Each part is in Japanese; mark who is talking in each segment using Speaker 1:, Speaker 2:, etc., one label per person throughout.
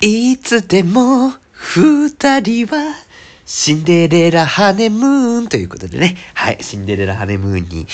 Speaker 1: いつでも二人はシンデレラハネムーンということでね。はい。シンデレラハネムーンに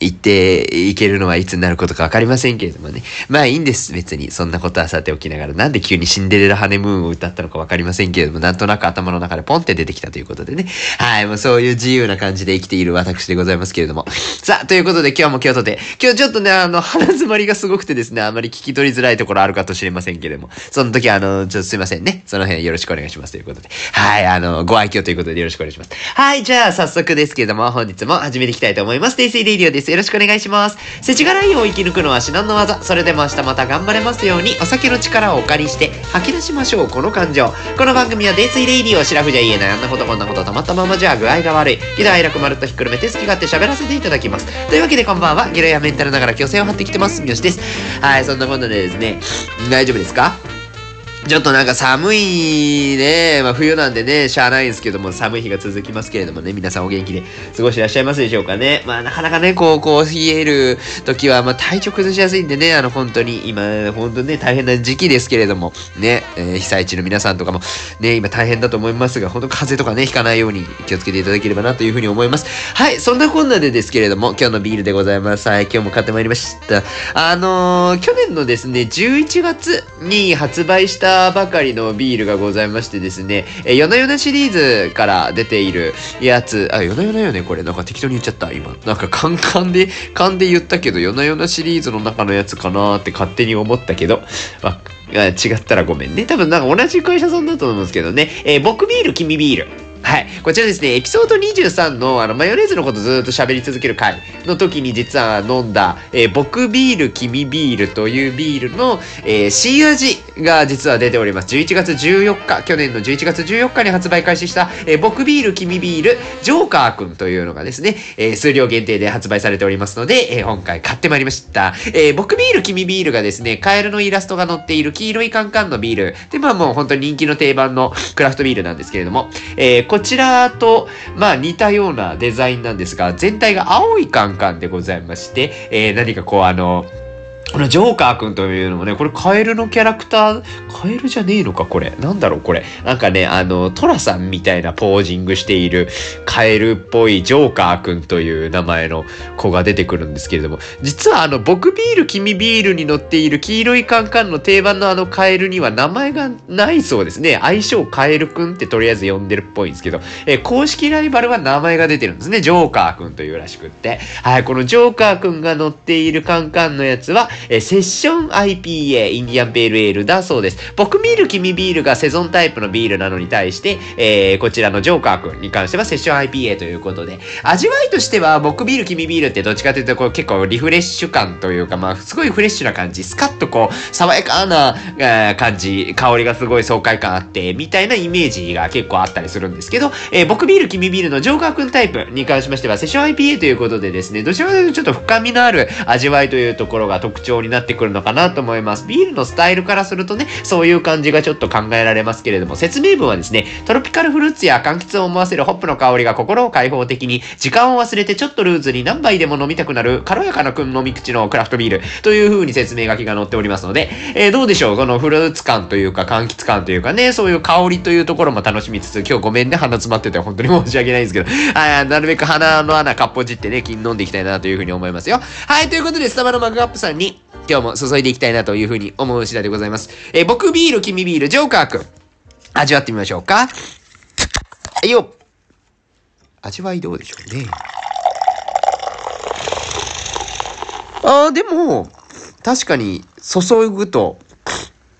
Speaker 1: 行っていけるのはいつになることかわかりませんけれどもね。まあいいんです。別に。そんなことはさておきながら。なんで急にシンデレラハネムーンを歌ったのかわかりませんけれども、なんとなく頭の中でポンって出てきたということでね。はい。もうそういう自由な感じで生きている私でございますけれども。さあ、ということで今日も今日とて、今日ちょっとね、あの、鼻詰まりがすごくてですね、あまり聞き取りづらいところあるかと知れませんけれども、その時はあの、ちょっとすいませんね。その辺よろしくお願いしますということで。はい。あの、ご愛嬌ということでよろしくお願いします。はい。じゃあ、早速ですけれども、本日も始めていきたいと思います。デイスイレディオです。よろしくお願いします。世知辛いを生き抜くのは至難の技。それでも明日また頑張れますように、お酒の力をお借りして吐き出しましょう、この感情。この番組は泥酔レイディオ、シラフじゃ言えない、あんなことこんなことたまったままじゃ具合が悪い。喜怒哀楽まるっとひっくるめて好き勝手喋らせていただきます。というわけでこんばんは、ゲロやメンタルながら虚勢を張ってきてます、三好です。はい、そんなことでですね、大丈夫ですか？ちょっとなんか寒いね、まあ冬なんでね、しゃあないんですけども、寒い日が続きますけれどもね、皆さんお元気で過ごしてらっしゃいますでしょうかね。まあなかなかね、こう、こう冷える時は、まあ体調崩しやすいんでね、あの本当に、今、本当にね、大変な時期ですけれども、ね、えー、被災地の皆さんとかも、ね、今大変だと思いますが、本当風邪とかね、ひかないように気をつけていただければなというふうに思います。はい、そんなこんなでですけれども、今日のビールでございます。はい、今日も買ってまいりました。あのー、去年のですね、11月に発売したばかりのビールがございましてですね、えー、夜な夜なシリーズから出ているやつ、あ、夜な夜なよね、これ。なんか適当に言っちゃった、今。なんかカンカンで、勘で言ったけど、夜な夜なシリーズの中のやつかなって勝手に思ったけど、あ違ったらごめんね。多分なんか同じ会社さんだと思うんですけどね。えー、僕ビール、君ビール。はい。こちらですね、エピソード23の、あの、マヨネーズのことずっと喋り続ける回の時に実は飲んだ、えー、僕ビール、君ビールというビールの、えー、新味が実は出ております。11月14日、去年の11月14日に発売開始した、えー、僕ビール、君ビール、ジョーカーくんというのがですね、えー、数量限定で発売されておりますので、えー、今回買ってまいりました。えー、僕ビール、君ビールがですね、カエルのイラストが載っている黄色いカンカンのビール。で、まあもう本当に人気の定番のクラフトビールなんですけれども、えー、ここちらと、まあ似たようなデザインなんですが、全体が青いカンカンでございまして、えー、何かこうあの、このジョーカーくんというのもね、これカエルのキャラクター、カエルじゃねえのかこれ。なんだろうこれ。なんかね、あの、トラさんみたいなポージングしているカエルっぽいジョーカーくんという名前の子が出てくるんですけれども、実はあの、僕ビール、君ビールに乗っている黄色いカンカンの定番のあのカエルには名前がないそうですね。愛称カエルくんってとりあえず呼んでるっぽいんですけど、えー、公式ライバルは名前が出てるんですね。ジョーカーくんというらしくって。はい、このジョーカーくんが乗っているカンカンのやつは、え、セッション IPA、インディアンペールエールだそうです。僕ビール、君ビールがセゾンタイプのビールなのに対して、えー、こちらのジョーカー君に関してはセッション IPA ということで、味わいとしては僕ビール、君ビールってどっちかというとこう結構リフレッシュ感というか、まあ、すごいフレッシュな感じ、スカッとこう、爽やかな、えー、感じ、香りがすごい爽快感あって、みたいなイメージが結構あったりするんですけど、えー、僕ビール、君ビールのジョーカー君タイプに関しましては、セッション IPA ということでですね、どちらかというとちょっと深みのある味わいというところが特徴になってってくるのかなと思います。ビールのスタイルからするとね、そういう感じがちょっと考えられますけれども、説明文はですね、トロピカルフルーツや柑橘を思わせるホップの香りが心を開放的に、時間を忘れてちょっとルーズに何杯でも飲みたくなる軽やかな飲み口のクラフトビールという風に説明書きが載っておりますので、えー、どうでしょう？このフルーツ感というか柑橘感というかね、そういう香りというところも楽しみつつ、今日ごめんね、鼻詰まってて本当に申し訳ないんですけど、あなるべく鼻の穴かっぽじってね、金飲んでいきたいなという風に思いますよ。はい、ということで、スタバのマグカップさんに、今日も注いでいきたいなというふうに思う次第でございます。えー、僕ビール、君ビール、ジョーカーくん。味わってみましょうか。はいよ。味わいどうでしょうね。あー、でも、確かに注ぐと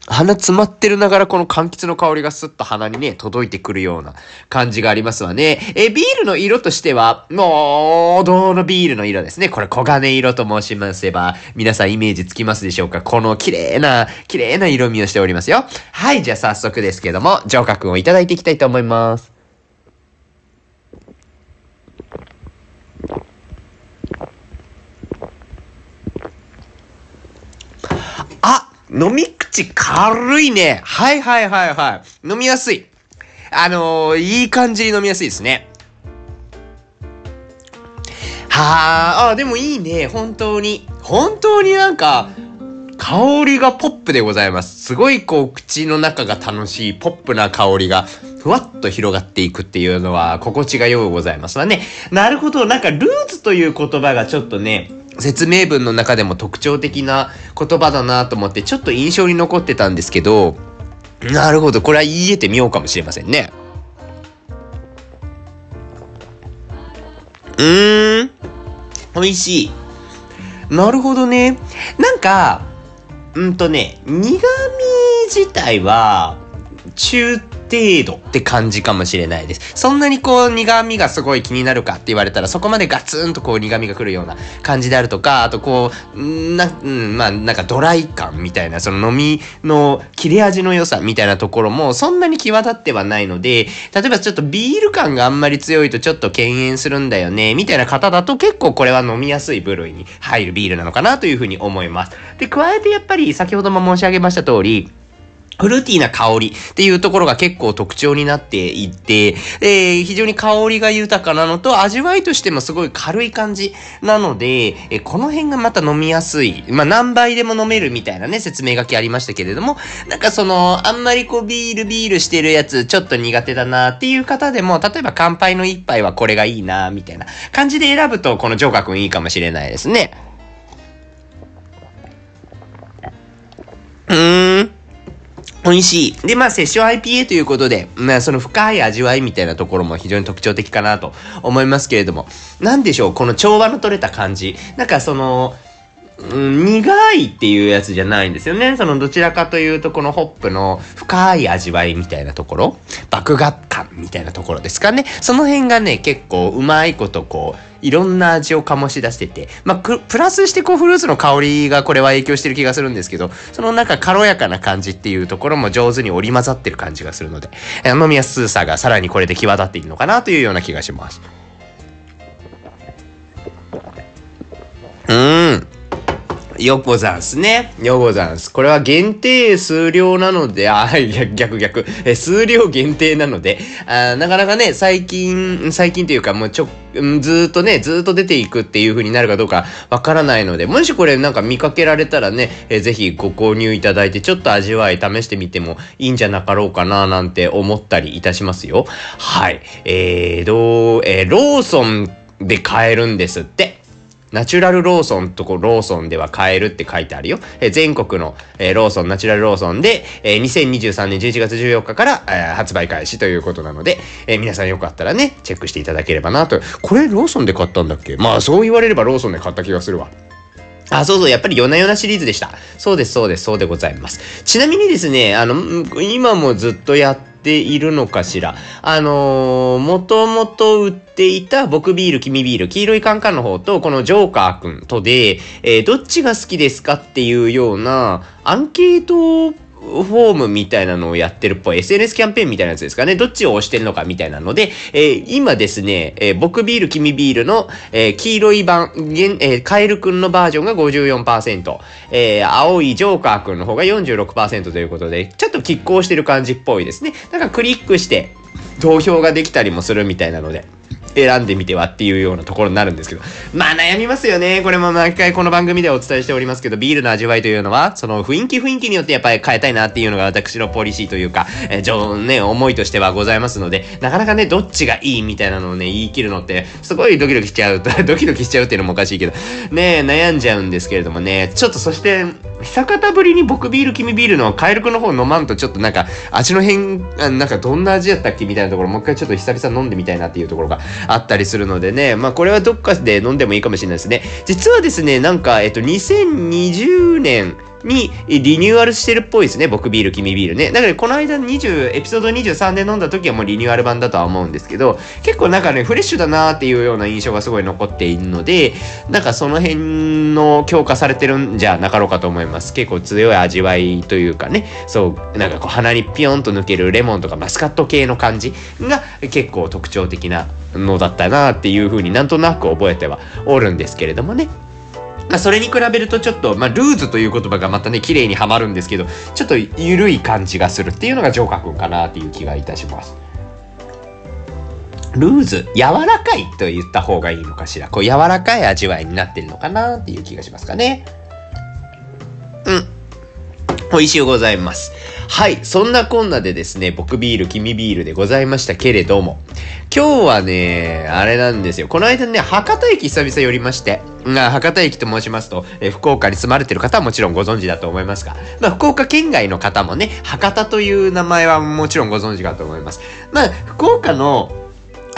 Speaker 1: 鼻詰まってるながらこの柑橘の香りがスッと鼻にね、届いてくるような感じがありますわね。え、ビールの色としては、もう、王道のビールの色ですね。これ黄金色と申しますれば、皆さんイメージつきますでしょうかこの綺麗な、綺麗な色味をしておりますよ。はい、じゃあ早速ですけども、ジョーカ君をいただいていきたいと思います。飲み口軽いね。はいはいはいはい。飲みやすい。あのー、いい感じに飲みやすいですね。はあ、あ、でもいいね。本当に。本当になんか、香りがポップでございます。すごいこう、口の中が楽しいポップな香りが、ふわっと広がっていくっていうのは、心地がようございますわね。なるほど。なんか、ルーツという言葉がちょっとね、説明文の中でも特徴的な言葉だなと思って、ちょっと印象に残ってたんですけど、なるほど。これは言い得てみようかもしれませんね。うーん。美味しい。なるほどね。なんか、うんとね、苦味自体は、中程度って感じかもしれないです。そんなにこう苦味がすごい気になるかって言われたらそこまでガツンとこう苦味が来るような感じであるとか、あとこう、な、うん、まあなんかドライ感みたいな、その飲みの切れ味の良さみたいなところもそんなに際立ってはないので、例えばちょっとビール感があんまり強いとちょっと敬遠するんだよね、みたいな方だと結構これは飲みやすい部類に入るビールなのかなというふうに思います。で、加えてやっぱり先ほども申し上げました通り、フルーティーな香りっていうところが結構特徴になっていて、えー、非常に香りが豊かなのと、味わいとしてもすごい軽い感じなので、えー、この辺がまた飲みやすい。まあ、何杯でも飲めるみたいなね、説明書きありましたけれども、なんかその、あんまりこうビールビールしてるやつ、ちょっと苦手だなっていう方でも、例えば乾杯の一杯はこれがいいなみたいな感じで選ぶと、このジョーカ君いいかもしれないですね。うーん。美味しい。で、まあ、セッション IPA ということで、まあ、その深い味わいみたいなところも非常に特徴的かなと思いますけれども、なんでしょう、この調和の取れた感じ。なんかその、うん、苦いっていうやつじゃないんですよね。そのどちらかというとこのホップの深い味わいみたいなところ、麦芽感みたいなところですかね。その辺がね、結構うまいことこう、いろんな味を醸し出してて、まあ、プラスしてこうフルーツの香りがこれは影響してる気がするんですけど、そのなんか軽やかな感じっていうところも上手に織り交ざってる感じがするので、飲みやすさがさらにこれで際立っているのかなというような気がします。うーん。よござんすね。よござんす。これは限定数量なので、あ、逆逆。え数量限定なので、あなかなかね、最近、最近というかもうちょ、ずっとね、ずっと出ていくっていう風になるかどうかわからないので、もしこれなんか見かけられたらね、えぜひご購入いただいて、ちょっと味わい試してみてもいいんじゃなかろうかななんて思ったりいたしますよ。はい。えー、どう、えー、ローソンで買えるんですって。ナチュラルローソンとこローソンでは買えるって書いてあるよ。え全国の、えローソン、ナチュラルローソンで、え2023年11月14日から、え発売開始ということなので、え皆さんよかったらね、チェックしていただければなと。これローソンで買ったんだっけ？まあそう言われればローソンで買った気がするわ。あ、そうそう、やっぱり夜な夜なシリーズでした。そうです、そうです、そうでございます。ちなみにですね、あの、今もずっとやってているのかしら。あのー、もともと売っていた僕ビール、君ビール、黄色いカンカンの方と、このジョーカーくんとで、えー、どっちが好きですかっていうようなアンケートフォームみたいなのをやってるっぽい SNS キャンペーンみたいなやつですかね。どっちを押してるのかみたいなので、えー、今ですね、えー、僕ビール、君ビールの、えー、黄色い版、え、カエルくんのバージョンが54%、え、青いジョーカーくんの方が46%ということで、ちょっと拮抗してる感じっぽいですね。だかクリックして投票ができたりもするみたいなので。選んでみてはっていうようなところになるんですけど。まあ悩みますよね。これも毎回この番組ではお伝えしておりますけど、ビールの味わいというのは、その雰囲気雰囲気によってやっぱり変えたいなっていうのが私のポリシーというか、えー、ね、思いとしてはございますので、なかなかね、どっちがいいみたいなのをね、言い切るのって、すごいドキドキしちゃう、ドキドキしちゃうっていうのもおかしいけど、ね、悩んじゃうんですけれどもね、ちょっとそして、久方ぶりに僕ビール、君ビールのカエル君の方飲まんとちょっとなんか、味の変、なんかどんな味やったっけみたいなところ、もう一回ちょっと久々飲んでみたいなっていうところがあったりするのでね、まあこれはどっかで飲んでもいいかもしれないですね。実はですね、なんか、えっと、2020年、にリニューアルしてるっぽいですね。僕ビール、君ビールね。だからこの間20、エピソード23で飲んだ時はもうリニューアル版だとは思うんですけど、結構なんかね、フレッシュだなーっていうような印象がすごい残っているので、なんかその辺の強化されてるんじゃなかろうかと思います。結構強い味わいというかね、そう、なんかこう鼻にピヨンと抜けるレモンとかマスカット系の感じが結構特徴的なのだったなっていうふうになんとなく覚えてはおるんですけれどもね。まあ、それに比べるとちょっと、まあ、ルーズという言葉がまたね、綺麗にはまるんですけど、ちょっと緩い感じがするっていうのがジョーカー君かなっていう気がいたします。ルーズ、柔らかいと言った方がいいのかしら。こう柔らかい味わいになってるのかなっていう気がしますかね。うん。美味しゅうございます。はい。そんなこんなでですね、僕ビール、君ビールでございましたけれども、今日はね、あれなんですよ。この間ね、博多駅久々寄りまして、まあ博多駅と申しますと、え福岡に住まれてる方はもちろんご存知だと思いますが、まあ、福岡県外の方もね、博多という名前はもちろんご存知かと思います。まあ、福岡の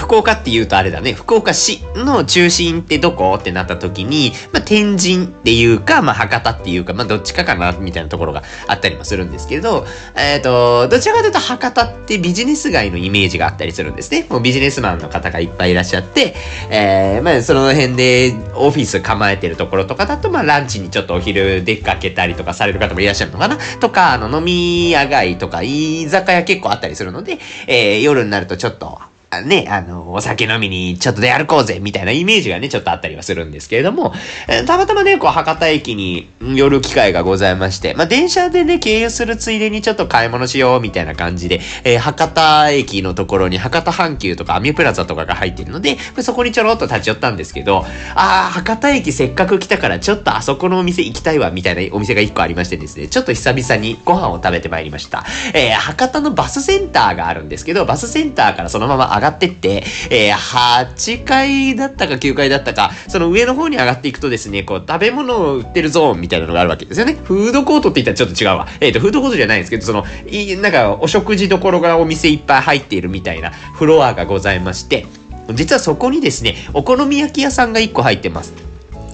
Speaker 1: 福岡って言うとあれだね、福岡市の中心ってどこ？ってなった時に、まあ、天神っていうか、まあ、博多っていうか、まあ、どっちかかな、みたいなところがあったりもするんですけど、えっ、ー、と、どちらかというと博多ってビジネス街のイメージがあったりするんですね。もうビジネスマンの方がいっぱいいらっしゃって、えー、まあ、その辺でオフィス構えてるところとかだと、まあ、ランチにちょっとお昼出かけたりとかされる方もいらっしゃるのかな？とか、あの、飲み屋街とか、居酒屋結構あったりするので、えー、夜になるとちょっと、ね、あの、お酒飲みにちょっと出歩こうぜ、みたいなイメージがね、ちょっとあったりはするんですけれども、えたまたまね、こう、博多駅に寄る機会がございまして、まあ、電車でね、経由するついでにちょっと買い物しよう、みたいな感じで、えー、博多駅のところに博多阪急とかアミュプラザとかが入ってるので、そこにちょろっと立ち寄ったんですけど、あー、博多駅せっかく来たからちょっとあそこのお店行きたいわ、みたいなお店が一個ありましてですね、ちょっと久々にご飯を食べてまいりました。えー、博多のバスセンターがあるんですけど、バスセンターからそのまま上がってって、えー、8階だったか9階だったか、その上の方に上がっていくとですね、こう、食べ物を売ってるゾーンみたいなのがあるわけですよね。フードコートって言ったらちょっと違うわ。えっ、ー、と、フードコートじゃないんですけど、その、いなんか、お食事どころがお店いっぱい入っているみたいなフロアがございまして、実はそこにですね、お好み焼き屋さんが1個入ってます。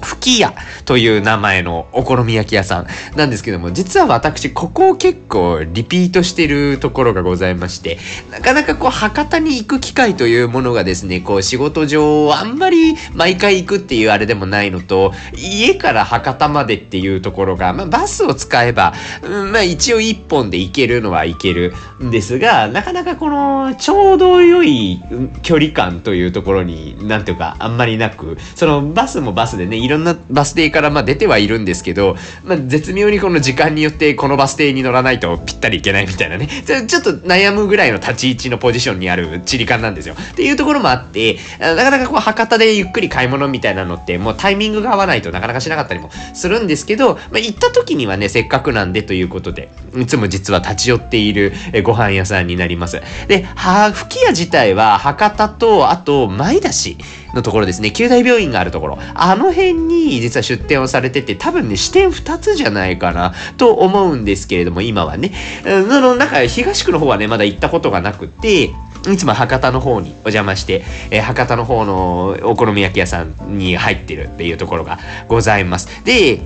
Speaker 1: 吹き屋という名前のお好み焼き屋さんなんですけども、実は私、ここを結構リピートしてるところがございまして、なかなかこう、博多に行く機会というものがですね、こう、仕事上、あんまり毎回行くっていうあれでもないのと、家から博多までっていうところが、まあ、バスを使えば、うん、まあ、一応一本で行けるのは行けるんですが、なかなかこの、ちょうど良い距離感というところに、なんていうか、あんまりなく、そのバスもバスでね、いろんなバス停からまあ出てはいるんですけど、まあ、絶妙にこの時間によってこのバス停に乗らないとぴったりいけないみたいなね、ちょっと悩むぐらいの立ち位置のポジションにある地理感なんですよ。っていうところもあって、なかなかこう博多でゆっくり買い物みたいなのってもうタイミングが合わないとなかなかしなかったりもするんですけど、まあ、行った時にはね、せっかくなんでということで、いつも実は立ち寄っているご飯屋さんになります。で、は、吹き屋自体は博多と、あと、前田市のところですね、九大病院があるところ、あの辺に実は出店をされてて、多分ね、支店2つじゃないかな、と思うんですけれども、今はね。その、なんか、東区の方はね、まだ行ったことがなくて、いつも博多の方にお邪魔して、えー、博多の方のお好み焼き屋さんに入ってるっていうところがございます。で、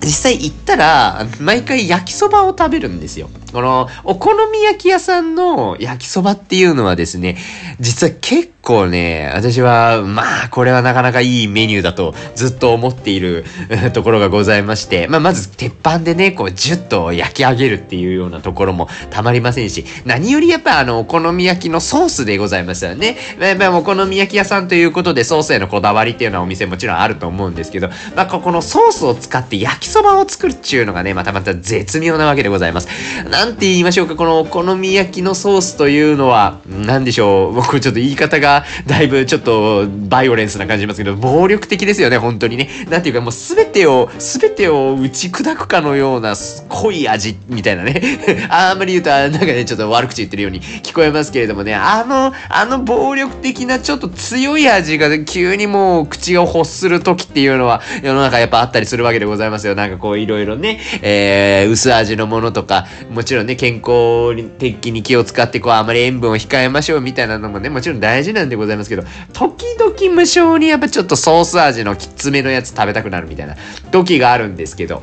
Speaker 1: 実際行ったら、毎回焼きそばを食べるんですよ。この、お好み焼き屋さんの焼きそばっていうのはですね、実は結構ね、私は、まあ、これはなかなかいいメニューだとずっと思っているところがございまして、まあ、まず鉄板でね、こう、ジュッと焼き上げるっていうようなところもたまりませんし、何よりやっぱあの、お好み焼きのソースでございますよね。まあ、お好み焼き屋さんということでソースへのこだわりっていうのはお店もちろんあると思うんですけど、まあ、ここのソースを使って焼きそばを作るっていうのがね、またまた絶妙なわけでございます。なんて言いましょうか、このお好み焼きのソースというのは、何でしょう、僕ちょっと言い方がだいぶちょっとバイオレンスな感じしますけど、暴力的ですよね、本当にね。なんていうかもう全てを、全てを打ち砕くかのような濃い味みたいなね。あんまり言うと、なんかね、ちょっと悪口言ってるように聞こえますけれどもね、あの、あの暴力的なちょっと強い味が急にもう口を欲する時っていうのは世の中やっぱあったりするわけでございますよ。なんかこういろいろね、えー、薄味のものとか、もちちろんね、健健康的に気を使ってこうあまり塩分を控えましょうみたいなのもねもちろん大事なんでございますけど時々無性にやっぱちょっとソース味のきつめのやつ食べたくなるみたいな時があるんですけど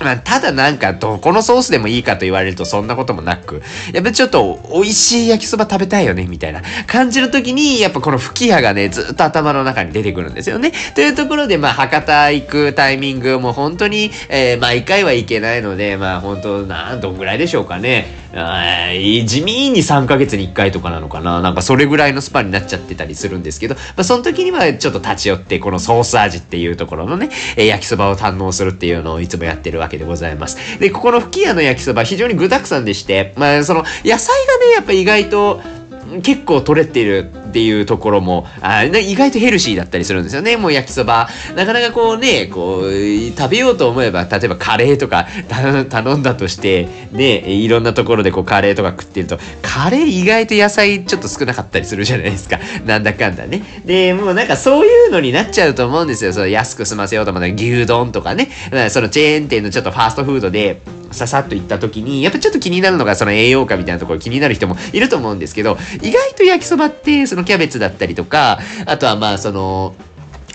Speaker 1: まあ、ただなんか、どこのソースでもいいかと言われるとそんなこともなく、やっぱちょっと美味しい焼きそば食べたいよね、みたいな感じの時に、やっぱこの吹き矢がね、ずっと頭の中に出てくるんですよね。というところで、まあ、博多行くタイミングも本当に、えー、毎回は行けないので、まあ、本当なん、どんぐらいでしょうかね。地味に3ヶ月に1回とかなのかななんかそれぐらいのスパになっちゃってたりするんですけど、まあ、その時にはちょっと立ち寄って、このソース味っていうところのね、えー、焼きそばを堪能するっていうのをいつもやってるわけけでございます。で、ここの吹き屋の焼きそば非常に具沢山でして、まあその野菜がね、やっぱ意外と結構取れてるっていうところも、あ意外とヘルシーだったりするんですよね。もう焼きそば。なかなかこうね、こう、食べようと思えば、例えばカレーとか頼んだとして、ね、いろんなところでこうカレーとか食ってると、カレー意外と野菜ちょっと少なかったりするじゃないですか。なんだかんだね。で、もうなんかそういうのになっちゃうと思うんですよ。その安く済ませようと思ったら牛丼とかね。そのチェーン店のちょっとファーストフードで、ささっと行った時に、やっぱちょっと気になるのがその栄養価みたいなところ気になる人もいると思うんですけど、意外と焼きそばってそののキャベツだったりとか、あとはまあその、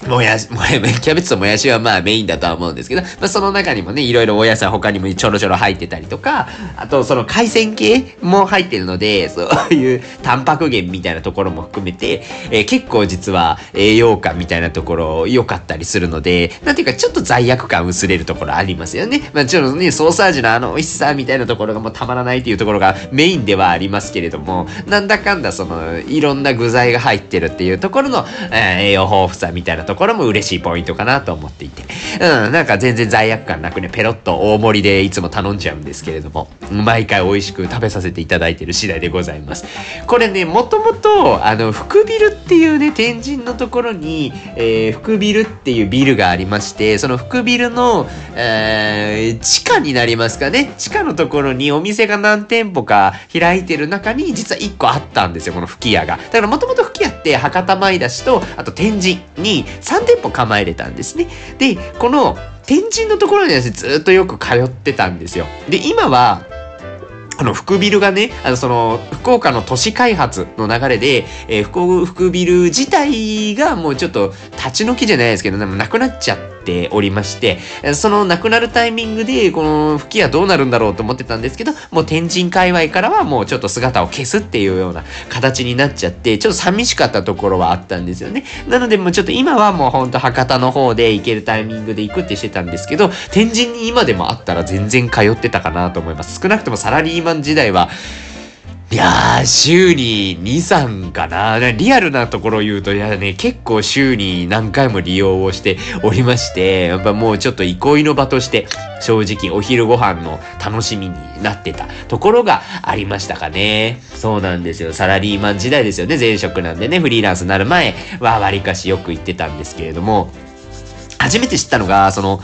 Speaker 1: もやし、もやし、キャベツともやしはまあメインだとは思うんですけど、まあその中にもね、いろいろお野菜他にもちょろちょろ入ってたりとか、あとその海鮮系も入ってるので、そういうタンパク源みたいなところも含めて、えー、結構実は栄養価みたいなところ良かったりするので、なんていうかちょっと罪悪感薄れるところありますよね。まあちょっとね、ソーサージのあの美味しさみたいなところがもうたまらないっていうところがメインではありますけれども、なんだかんだその、いろんな具材が入ってるっていうところの、えー、栄養豊富さみたいなところところも嬉しいポイントかなと思っていて。うん、なんか全然罪悪感なくね、ペロッと大盛りでいつも頼んじゃうんですけれども、毎回美味しく食べさせていただいてる次第でございます。これね、もともと、あの、福ビルっていうね、天神のところに、えー、福ビルっていうビルがありまして、その福ビルの、えー、地下になりますかね。地下のところにお店が何店舗か開いてる中に、実は1個あったんですよ、この吹き屋が。だからもともとって博多前出しと、あと天神に3店舗構えれたんですね。で、この天神のところにはずっとよく通ってたんですよ。で、今は、あの、福ビルがね、あの、その、福岡の都市開発の流れで、えー、福、福ビル自体がもうちょっと立ち退きじゃないですけど、でもなくなっちゃっておりまして、そのなくなるタイミングで、この吹き矢どうなるんだろうと思ってたんですけど、もう天神界隈からはもうちょっと姿を消すっていうような形になっちゃって、ちょっと寂しかったところはあったんですよね。なのでもうちょっと今はもうほんと博多の方で行けるタイミングで行くってしてたんですけど、天神に今でもあったら全然通ってたかなと思います。少なくともサラリーマン時代は、いやー、週に2、3かな。リアルなところを言うと、いやね、結構週に何回も利用をしておりまして、やっぱもうちょっと憩いの場として、正直お昼ご飯の楽しみになってたところがありましたかね。そうなんですよ。サラリーマン時代ですよね。前職なんでね、フリーランスになる前は割かしよく行ってたんですけれども、初めて知ったのが、その、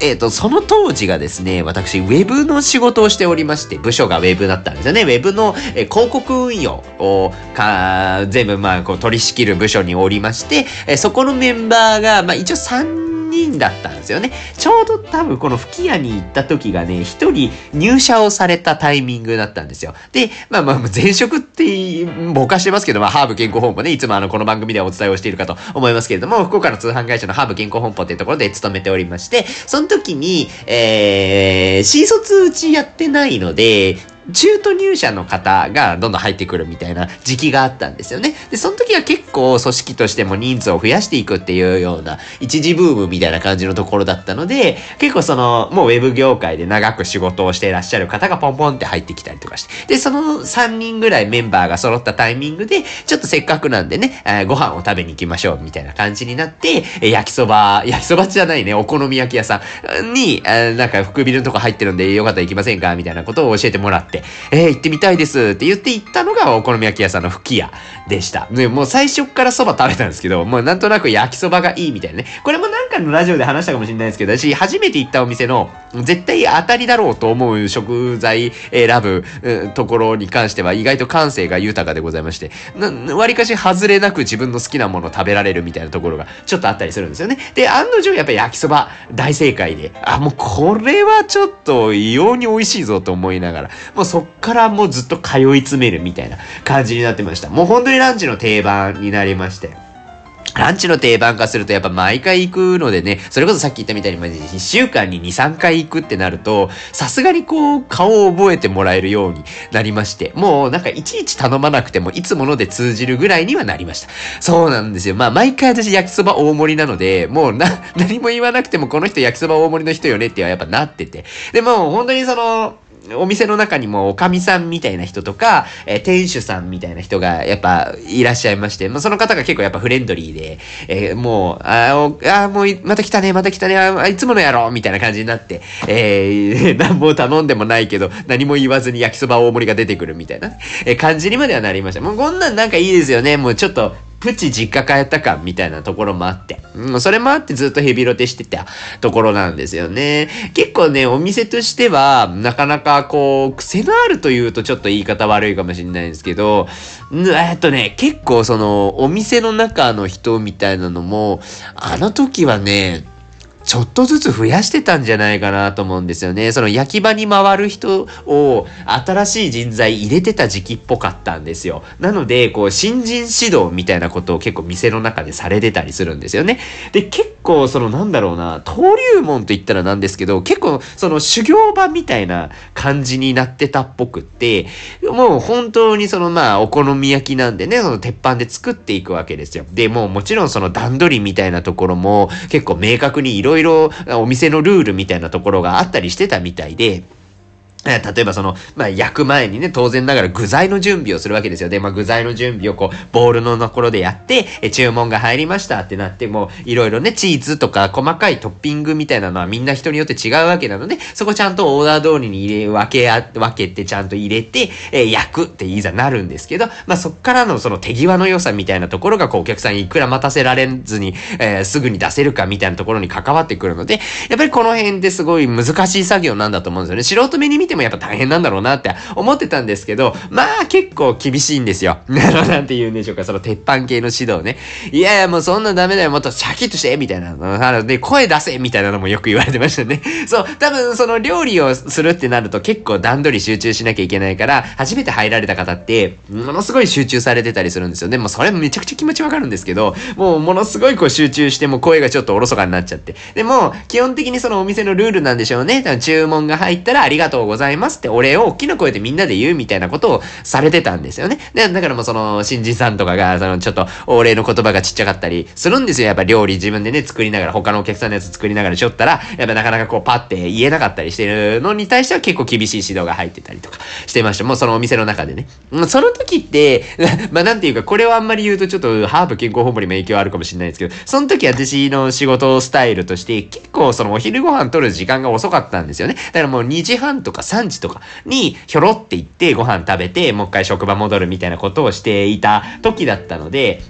Speaker 1: えっ、ー、と、その当時がですね、私、ウェブの仕事をしておりまして、部署がウェブだったんですよね。ウェブの、えー、広告運用を、か、全部、まあ、こう、取り仕切る部署におりまして、えー、そこのメンバーが、まあ、一応3人人だったんですよね。ちょうど多分この吹き矢に行った時がね、一人入社をされたタイミングだったんですよ。で、まあまあ、前職ってぼかしてますけど、まあ、ハーブ健康本舗ね、いつもあの、この番組ではお伝えをしているかと思いますけれども、福岡の通販会社のハーブ健康本舗っていうところで勤めておりまして、その時に、えー、新卒うちやってないので、中途入社の方がどんどん入ってくるみたいな時期があったんですよね。で、その時は結構組織としても人数を増やしていくっていうような一時ブームみたいな感じのところだったので、結構その、もうウェブ業界で長く仕事をしていらっしゃる方がポンポンって入ってきたりとかして、で、その3人ぐらいメンバーが揃ったタイミングで、ちょっとせっかくなんでね、えー、ご飯を食べに行きましょうみたいな感じになってえ、焼きそば、焼きそばじゃないね、お好み焼き屋さんに、えー、なんか福ビのとこ入ってるんでよかったら行きませんかみたいなことを教えてもらって、えー、行ってみたいですって言って行ったのがお好み焼き屋さんの吹き屋でした。で、もう最初からそば食べたんですけど、もうなんとなく焼きそばがいいみたいなね。これもなんかのラジオで話したかもしれないですけど、私初めて行ったお店の絶対当たりだろうと思う食材選ぶ、ところに関しては意外と感性が豊かでございまして、割かし外れなく自分の好きなもの食べられるみたいなところがちょっとあったりするんですよね。で、案の定やっぱ焼きそば大正解で、あ、もうこれはちょっと異様に美味しいぞと思いながら、もうそっからもうずっと通い詰めるみたいな感じになってました。もう本当にランチの定番になりまして。ランチの定番化するとやっぱ毎回行くのでね、それこそさっき言ったみたいに、1週間に2、3回行くってなると、さすがにこう、顔を覚えてもらえるようになりまして、もうなんかいちいち頼まなくても、いつもので通じるぐらいにはなりました。そうなんですよ。まあ毎回私焼きそば大盛りなので、もうな、何も言わなくてもこの人焼きそば大盛りの人よねってはやっぱなってて。でも本当にその、お店の中にもおかみさんみたいな人とか、えー、店主さんみたいな人がやっぱいらっしゃいまして、まあ、その方が結構やっぱフレンドリーで、えー、もう、ああ、もう、また来たね、また来たね、あいつものやろみたいな感じになって、えー、何も頼んでもないけど、何も言わずに焼きそば大盛りが出てくるみたいな、えー、感じにまではなりました。もうこんなんなんかいいですよね。もうちょっと、プチ実家帰った感みたいなところもあって、うん、それもあってずっとヘビロテしてたところなんですよね。結構ね、お店としては、なかなかこう、癖のあるというとちょっと言い方悪いかもしれないんですけど、えっとね、結構その、お店の中の人みたいなのも、あの時はね、ちょっとずつ増やしてたんじゃないかなと思うんですよね。その焼き場に回る人を新しい人材入れてた時期っぽかったんですよ。なので、こう、新人指導みたいなことを結構店の中でされてたりするんですよね。で、結構、そのなんだろうな、登竜門と言ったらなんですけど、結構、その修行場みたいな感じになってたっぽくって、もう本当にそのまあ、お好み焼きなんでね、その鉄板で作っていくわけですよ。で、もうもちろんその段取りみたいなところも結構明確に色ろいろお店のルールみたいなところがあったりしてたみたいで、例えばその、まあ、焼く前にね、当然ながら具材の準備をするわけですよ。で、まあ、具材の準備をこう、ボールのところでやって、え注文が入りましたってなっても、いろいろね、チーズとか細かいトッピングみたいなのはみんな人によって違うわけなので、そこちゃんとオーダー通りに入れ、分けあ、分けてちゃんと入れて、え、焼くっていざなるんですけど、まあ、そっからのその手際の良さみたいなところが、こう、お客さんいくら待たせられずに、えー、すぐに出せるかみたいなところに関わってくるので、やっぱりこの辺ですごい難しい作業なんだと思うんですよね。素人目に見てもやっぱ大変なんだろうなって思ってたんですけど、まあ結構厳しいんですよ。なんて言うんでしょうか、その鉄板系の指導ね。いやいや、もうそんなダメだよ、もっとシャキッとしてみたいなの。で、声出せみたいなのもよく言われてましたね。そう、多分その料理をするってなると結構段取り集中しなきゃいけないから、初めて入られた方って、ものすごい集中されてたりするんですよね。もうそれめちゃくちゃ気持ちわかるんですけど、もうものすごいこう集中しても声がちょっとおろそかになっちゃって。でも、基本的にそのお店のルールなんでしょうね。注文が入ったらありがとうございますざいますってお礼を大きな声でみんなで言うみたいなことをされてたんですよね。で、だからもうその、新人さんとかが、その、ちょっと、お礼の言葉がちっちゃかったりするんですよ。やっぱ料理自分でね、作りながら、他のお客さんのやつ作りながらしょったら、やっぱなかなかこう、パって言えなかったりしてるのに対しては結構厳しい指導が入ってたりとかしてました。もうそのお店の中でね。その時って、まあなんていうか、これをあんまり言うとちょっと、ハーブ健康本部にも影響あるかもしれないですけど、その時私の仕事スタイルとして、結構そのお昼ご飯取る時間が遅かったんですよね。だからもう2時半とか3時とかにひょろって行ってご飯食べて、もう一回職場戻るみたいなことをしていた時だったので、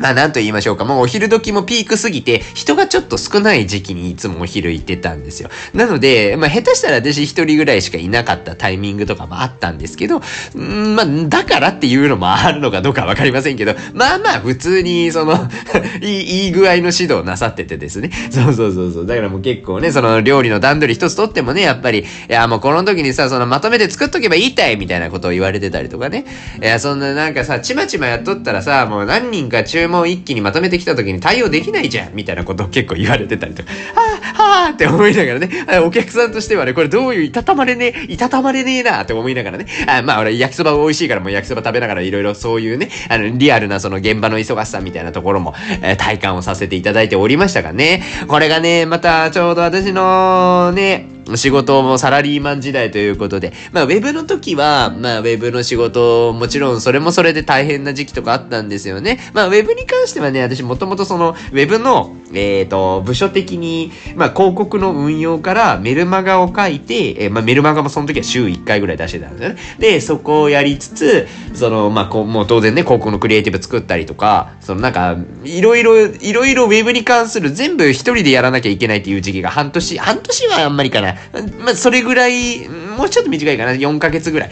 Speaker 1: まあ何と言いましょうか。もうお昼時もピークすぎて、人がちょっと少ない時期にいつもお昼行ってたんですよ。なので、まあ下手したら私一人ぐらいしかいなかったタイミングとかもあったんですけど、んまあだからっていうのもあるのかどうかわかりませんけど、まあまあ普通にその いい、いい具合の指導なさっててですね。そうそうそうそう。だからもう結構ね、その料理の段取り一つとってもね、やっぱり、いやもうこの時にさ、そのまとめて作っとけばいいたいみたいなことを言われてたりとかね。いや、そんななんかさ、ちまちまやっとったらさ、もう何人か注文一気にまとめてきた時に対応できないじゃんみたいなことを結構言われてたりとか、はぁ、はぁって思いながらね、お客さんとしてはね、これどういういたたまれねえ、いたたまれねえなって思いながらね、あまあ俺焼きそば美味しいからもう焼きそば食べながらいろいろそういうね、あの、リアルなその現場の忙しさみたいなところも、えー、体感をさせていただいておりましたがね、これがね、またちょうど私のね、仕事もサラリーマン時代ということで、まあ、ウェブの時は、まあ、ウェブの仕事、もちろんそれもそれで大変な時期とかあったんですよね。まあ、ウェブに関してはね、私もともとその、ウェブの、えっ、ー、と、部署的に、まあ、広告の運用からメルマガを書いて、えー、まあ、メルマガもその時は週1回ぐらい出してたんですよね。で、そこをやりつつ、その、まあ、こう、もう当然ね、広告のクリエイティブ作ったりとか、そのなんか、いろいろ、いろいろウェブに関する全部一人でやらなきゃいけないっていう時期が半年、半年はあんまりかな。まあ、それぐらい、もうちょっと短いかな、4ヶ月ぐらい、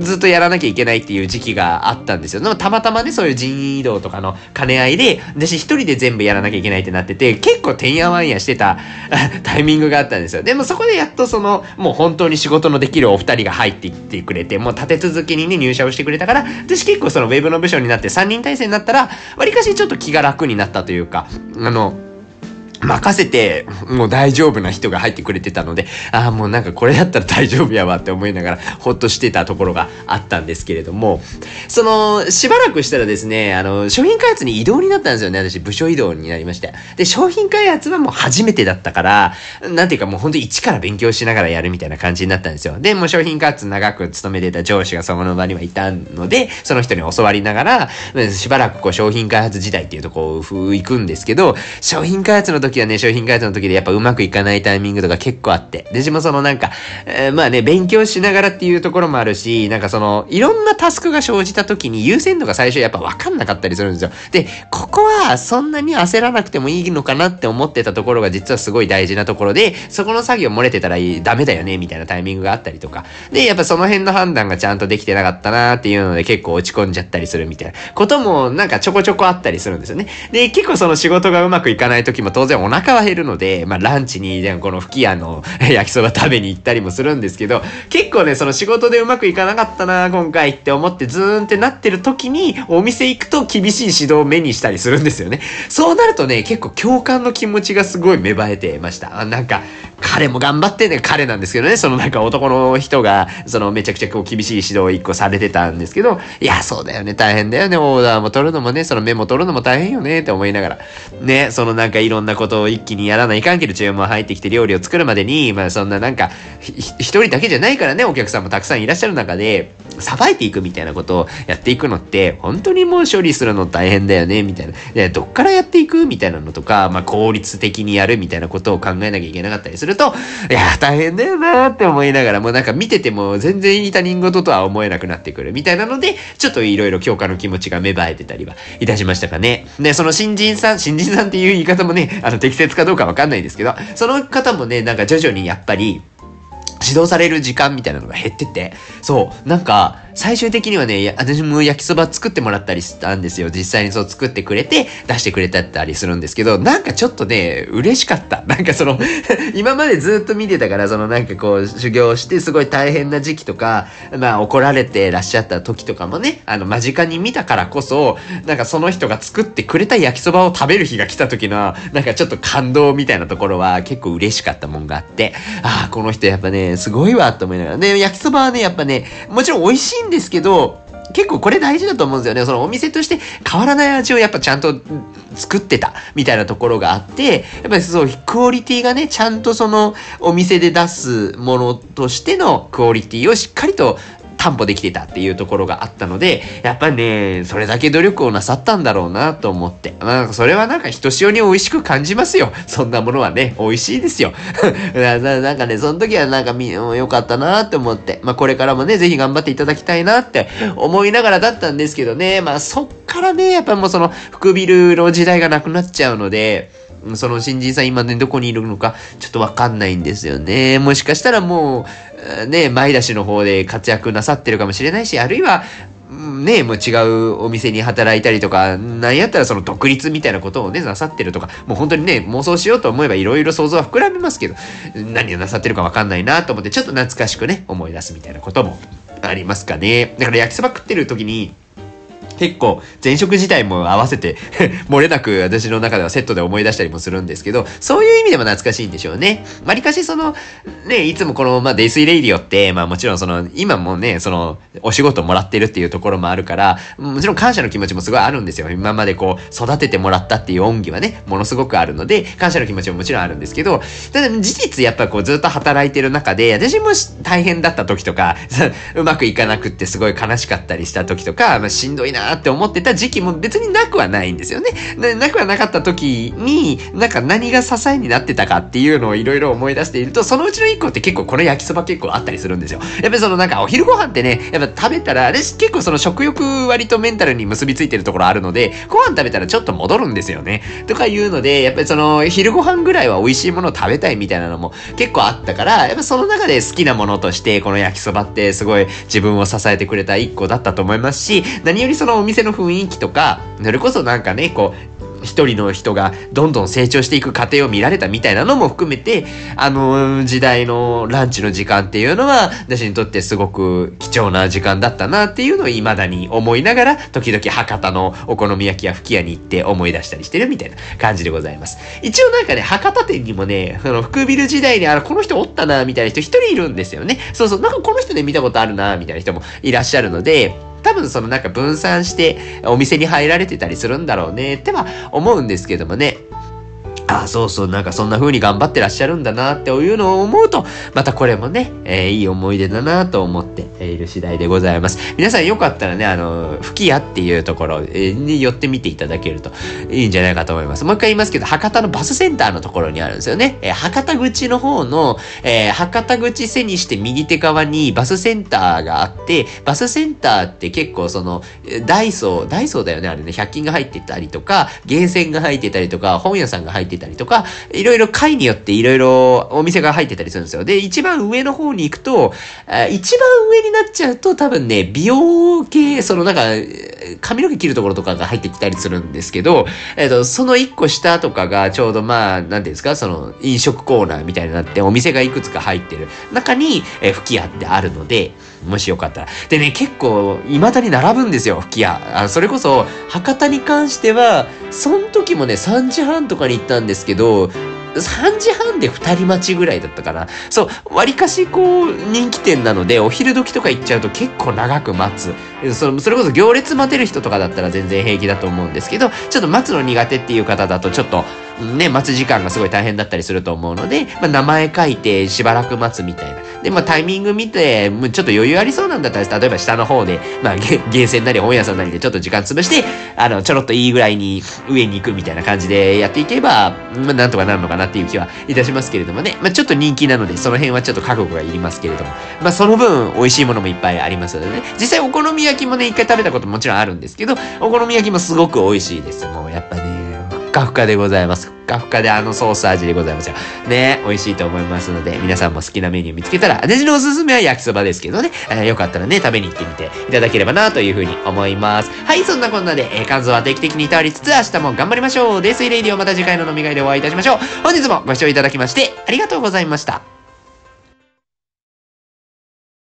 Speaker 1: ずっとやらなきゃいけないっていう時期があったんですよ。でもたまたまね、そういう人員移動とかの兼ね合いで、私一人で全部やらなきゃいけないってなってて、結構てんやわんやしてた タイミングがあったんですよ。でもそこでやっとその、もう本当に仕事のできるお二人が入っていってくれて、もう立て続けにね、入社をしてくれたから、私結構そのウェブの部署になって3人体制になったら、わりかしちょっと気が楽になったというか、あの、任せて、もう大丈夫な人が入ってくれてたので、ああ、もうなんかこれだったら大丈夫やわって思いながら、ほっとしてたところがあったんですけれども、その、しばらくしたらですね、あの、商品開発に移動になったんですよね。私、部署移動になりまして。で、商品開発はもう初めてだったから、なんていうかもう本当に一から勉強しながらやるみたいな感じになったんですよ。で、もう商品開発長く勤めてた上司がその場にはいたので、その人に教わりながら、しばらくこう商品開発時代っていうとこう、行くんですけど、商品開発の時時はね、商品開発の時でやっぱうまくいかないタイミングとか結構あって。で、自分そのなんか、えー、まあね、勉強しながらっていうところもあるし、なんかその、いろんなタスクが生じた時に優先度が最初やっぱ分かんなかったりするんですよ。で、ここはそんなに焦らなくてもいいのかなって思ってたところが実はすごい大事なところで、そこの作業漏れてたらダメだよね、みたいなタイミングがあったりとか。で、やっぱその辺の判断がちゃんとできてなかったなっていうので結構落ち込んじゃったりするみたいなこともなんかちょこちょこあったりするんですよね。で、結構その仕事がうまくいかない時も当然お腹は減るので、まあ、ランチに、この吹き家の 焼きそば食べに行ったりもするんですけど、結構ね、その仕事でうまくいかなかったな、今回って思ってズーンってなってる時に、お店行くと厳しい指導を目にしたりするんですよね。そうなるとね、結構共感の気持ちがすごい芽生えてました。あなんか、彼も頑張ってね、彼なんですけどね、そのなんか男の人が、そのめちゃくちゃこう厳しい指導を一個されてたんですけど、いや、そうだよね、大変だよね、オーダーも取るのもね、そのメモ取るのも大変よね、って思いながら。ね、そのなんかいろんなことを一気にやらないかんけど、注文入ってきて料理を作るまでに、まあそんななんか、一人だけじゃないからね、お客さんもたくさんいらっしゃる中で、さばいていくみたいなことをやっていくのって、本当にもう処理するの大変だよね、みたいな。で、どっからやっていくみたいなのとか、まあ効率的にやるみたいなことを考えなきゃいけなかったりすると、いや、大変だよなって思いながら、もうなんか見てても全然他人事とは思えなくなってくるみたいなので、ちょっといろいろ強化の気持ちが芽生えてたりはいたしましたかね。で、その新人さん、新人さんっていう言い方もね、あの適切かどうかわかんないですけど、その方もね、なんか徐々にやっぱり、指導される時間みたいなのが減ってて、そう、なんか、最終的にはね、私も焼きそば作ってもらったりしたんですよ。実際にそう作ってくれて、出してくれたりするんですけど、なんかちょっとね、嬉しかった。なんかその 今までずっと見てたから、そのなんかこう、修行してすごい大変な時期とか、まあ怒られてらっしゃった時とかもね、あの、間近に見たからこそ、なんかその人が作ってくれた焼きそばを食べる日が来た時の、なんかちょっと感動みたいなところは結構嬉しかったもんがあって、ああ、この人やっぱね、すごいわ、と思いながら。ね、焼きそばはね、やっぱね、もちろん美味しいんですけど、結構これ大事だと思うんですよね。そのお店として変わらない味をやっぱちゃんと作ってたみたいなところがあって、やっぱりそう、クオリティがね、ちゃんとそのお店で出すものとしてのクオリティをしっかりと担保できてたっていうところがあったので、やっぱね、それだけ努力をなさったんだろうなと思って。まあ、それはなんかひとしおに美味しく感じますよ。そんなものはね、美味しいですよ。なんかね、その時はなんかみ、良かったなって思って。まあ、これからもね、ぜひ頑張っていただきたいなって思いながらだったんですけどね、まあ、そっからね、やっぱもうその、福ビルの時代がなくなっちゃうので、その新人さん今ね、どこにいるのか、ちょっとわかんないんですよね。もしかしたらもう、ね、前出しの方で活躍なさってるかもしれないし、あるいは、ね、もう違うお店に働いたりとか、なんやったらその独立みたいなことをね、なさってるとか、もう本当にね、妄想しようと思えばいろいろ想像は膨らみますけど、何をなさってるかわかんないなと思って、ちょっと懐かしくね、思い出すみたいなこともありますかね。だから焼きそば食ってる時に、結構前職自体も合わせて 漏れなく私の中ではセットで思い出したりもするんですけど、そういう意味でも懐かしいんでしょうね。わりかしその、ね、いつもこの、まあ、デイスイレイディオって、まあもちろんその、今もね、その、お仕事もらってるっていうところもあるから、もちろん感謝の気持ちもすごいあるんですよ。今までこう、育ててもらったっていう恩義はね、ものすごくあるので、感謝の気持ちももちろんあるんですけど、ただ事実やっぱこうずっと働いてる中で、私も大変だった時とか、うまくいかなくってすごい悲しかったりした時とか、まあ、しんどいなって思ってた時期も別になくはないんですよね。なくはなかった時に、なんか何が支えになってたかっていうのをいろいろ思い出していると、そのうちの一個って結構この焼きそば結構あったりするんですよ。やっぱりそのなんかお昼ご飯ってね、やっぱ食べたら、あれ結構その食欲割とメンタルに結びついてるところあるので、ご飯食べたらちょっと戻るんですよね。とかいうので、やっぱりその昼ご飯ぐらいは美味しいものを食べたいみたいなのも結構あったから、やっぱその中で好きなものとしてこの焼きそばってすごい自分を支えてくれた一個だったと思いますし、何よりそのお店の雰囲気とか、それこそなんかね、こう、一人の人がどんどん成長していく過程を見られたみたいなのも含めて、あの時代のランチの時間っていうのは、私にとってすごく貴重な時間だったなっていうのを未だに思いながら、時々博多のお好み焼きや吹き屋に行って思い出したりしてるみたいな感じでございます。一応なんかね、博多店にもね、あの、福ビル時代に、あの、この人おったな、みたいな人一人いるんですよね。そうそう、なんかこの人で見たことあるな、みたいな人もいらっしゃるので、多分そのなんか分散してお店に入られてたりするんだろうねっては思うんですけどもね。あ、そうそう、なんかそんな風に頑張ってらっしゃるんだなっていうのを思うと、またこれもね、えー、いい思い出だなと思っている次第でございます。皆さんよかったらね、あの、吹き屋っていうところに寄ってみていただけるといいんじゃないかと思います。もう一回言いますけど、博多のバスセンターのところにあるんですよね。えー、博多口の方の、えー、博多口背にして右手側にバスセンターがあって、バスセンターって結構その、ダイソー、ダイソーだよね、あれね、100均が入ってたりとか、ゲーセンが入ってたりとか、本屋さんが入ってたりたりとか、いろいろ階によっていろいろお店が入ってたりするんですよ。で、一番上の方に行くと、一番上になっちゃうと多分ね、美容系、そのなんか、髪の毛切るところとかが入ってきたりするんですけど、えっ、と、その一個下とかがちょうどまあ、なんていうんですか、その飲食コーナーみたいになってお店がいくつか入ってる中に、えー、吹き矢ってあるので、もしよかったら。でね、結構、未だに並ぶんですよ、吹き矢。あそれこそ、博多に関しては、その時もね、3時半とかに行ったんですけど、3時半で2人待ちぐらいだったかな。そう、割かしこう、人気店なので、お昼時とか行っちゃうと結構長く待つ。そそれこそ行列待てる人とかだったら全然平気だと思うんですけど、ちょっと待つの苦手っていう方だとちょっと、ね、待つ時間がすごい大変だったりすると思うので、まあ、名前書いてしばらく待つみたいな。で、まあ、タイミング見て、もうちょっと余裕ありそうなんだったら、例えば下の方で、まあ、ゲーセンなり本屋さんなりでちょっと時間潰して、あの、ちょろっといいぐらいに上に行くみたいな感じでやっていけば、まあ、なんとかなるのかなっていう気はいたしますけれどもね。まあ、ちょっと人気なので、その辺はちょっと覚悟がいりますけれども。まあ、その分、美味しいものもいっぱいありますのでね。実際お好み焼きもね、一回食べたこともちろんあるんですけど、お好み焼きもすごく美味しいです。もう、やっぱね、ふかふかでございます。ふかふかであのソース味でございますよ。ね、美味しいと思いますので、皆さんも好きなメニュー見つけたら、私のおすすめは焼きそばですけどね、えー、よかったらね、食べに行ってみていただければなというふうに思います。はい、そんなこんなで、えー、肝臓は定期的に倒りつつ、明日も頑張りましょう。デスイレイディオまた次回の飲み会でお会いいたしましょう。本日もご視聴いただきまして、ありがとうございました。